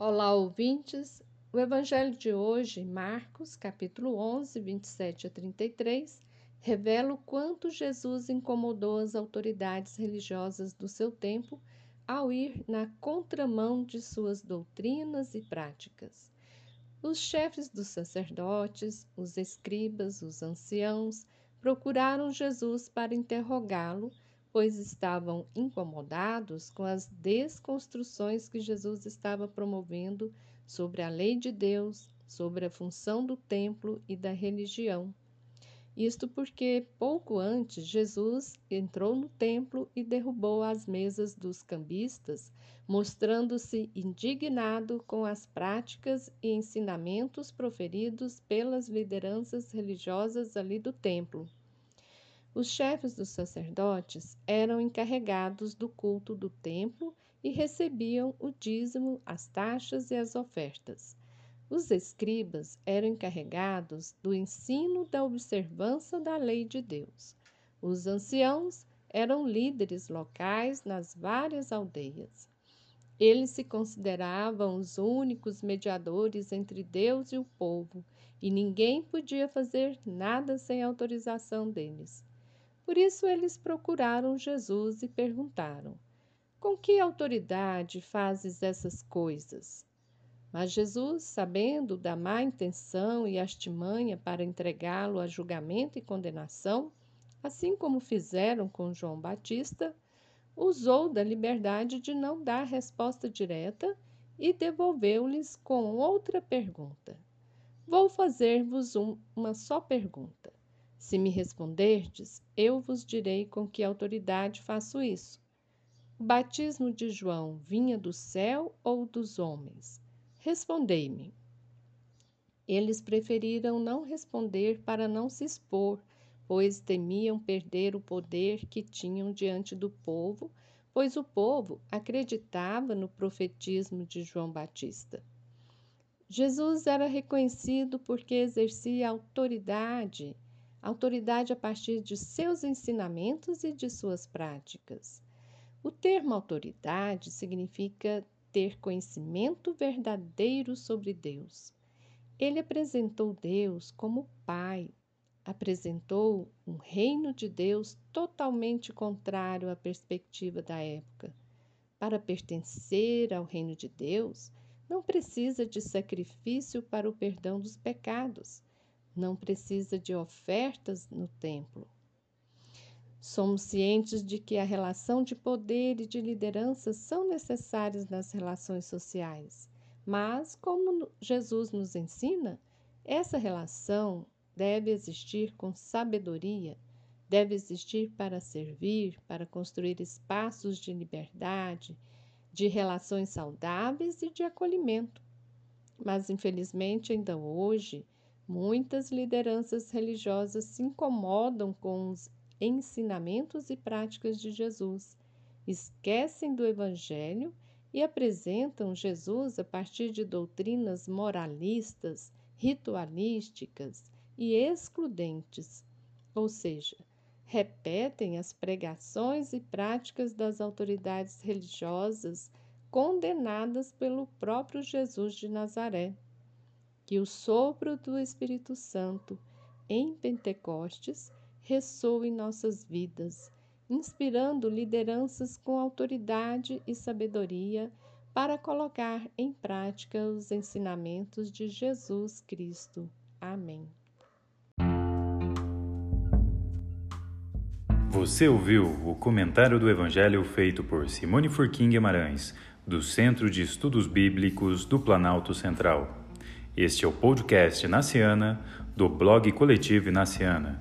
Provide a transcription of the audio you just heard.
Olá, ouvintes. O evangelho de hoje, Marcos, capítulo 11, 27 a 33, revela o quanto Jesus incomodou as autoridades religiosas do seu tempo ao ir na contramão de suas doutrinas e práticas. Os chefes dos sacerdotes, os escribas, os anciãos procuraram Jesus para interrogá-lo pois estavam incomodados com as desconstruções que Jesus estava promovendo sobre a lei de Deus, sobre a função do templo e da religião. Isto porque pouco antes Jesus entrou no templo e derrubou as mesas dos cambistas, mostrando-se indignado com as práticas e ensinamentos proferidos pelas lideranças religiosas ali do templo. Os chefes dos sacerdotes eram encarregados do culto do templo e recebiam o dízimo, as taxas e as ofertas. Os escribas eram encarregados do ensino da observância da lei de Deus. Os anciãos eram líderes locais nas várias aldeias. Eles se consideravam os únicos mediadores entre Deus e o povo, e ninguém podia fazer nada sem autorização deles. Por isso eles procuraram Jesus e perguntaram: Com que autoridade fazes essas coisas? Mas Jesus, sabendo da má intenção e artimanha para entregá-lo a julgamento e condenação, assim como fizeram com João Batista, usou da liberdade de não dar resposta direta e devolveu-lhes com outra pergunta. Vou fazer-vos um, uma só pergunta. Se me responderdes, eu vos direi com que autoridade faço isso. O batismo de João vinha do céu ou dos homens? Respondei-me. Eles preferiram não responder para não se expor, pois temiam perder o poder que tinham diante do povo, pois o povo acreditava no profetismo de João Batista. Jesus era reconhecido porque exercia autoridade autoridade a partir de seus ensinamentos e de suas práticas. O termo autoridade significa ter conhecimento verdadeiro sobre Deus. Ele apresentou Deus como Pai, apresentou um reino de Deus totalmente contrário à perspectiva da época. Para pertencer ao reino de Deus, não precisa de sacrifício para o perdão dos pecados não precisa de ofertas no templo. Somos cientes de que a relação de poder e de liderança são necessárias nas relações sociais, mas, como Jesus nos ensina, essa relação deve existir com sabedoria, deve existir para servir, para construir espaços de liberdade, de relações saudáveis e de acolhimento. Mas, infelizmente, ainda hoje, Muitas lideranças religiosas se incomodam com os ensinamentos e práticas de Jesus, esquecem do Evangelho e apresentam Jesus a partir de doutrinas moralistas, ritualísticas e excludentes, ou seja, repetem as pregações e práticas das autoridades religiosas condenadas pelo próprio Jesus de Nazaré que o sopro do Espírito Santo em Pentecostes ressoe em nossas vidas, inspirando lideranças com autoridade e sabedoria para colocar em prática os ensinamentos de Jesus Cristo. Amém. Você ouviu o comentário do Evangelho feito por Simone Furquim Guimarães, do Centro de Estudos Bíblicos do Planalto Central. Este é o podcast Naciana, do blog Coletivo Naciana.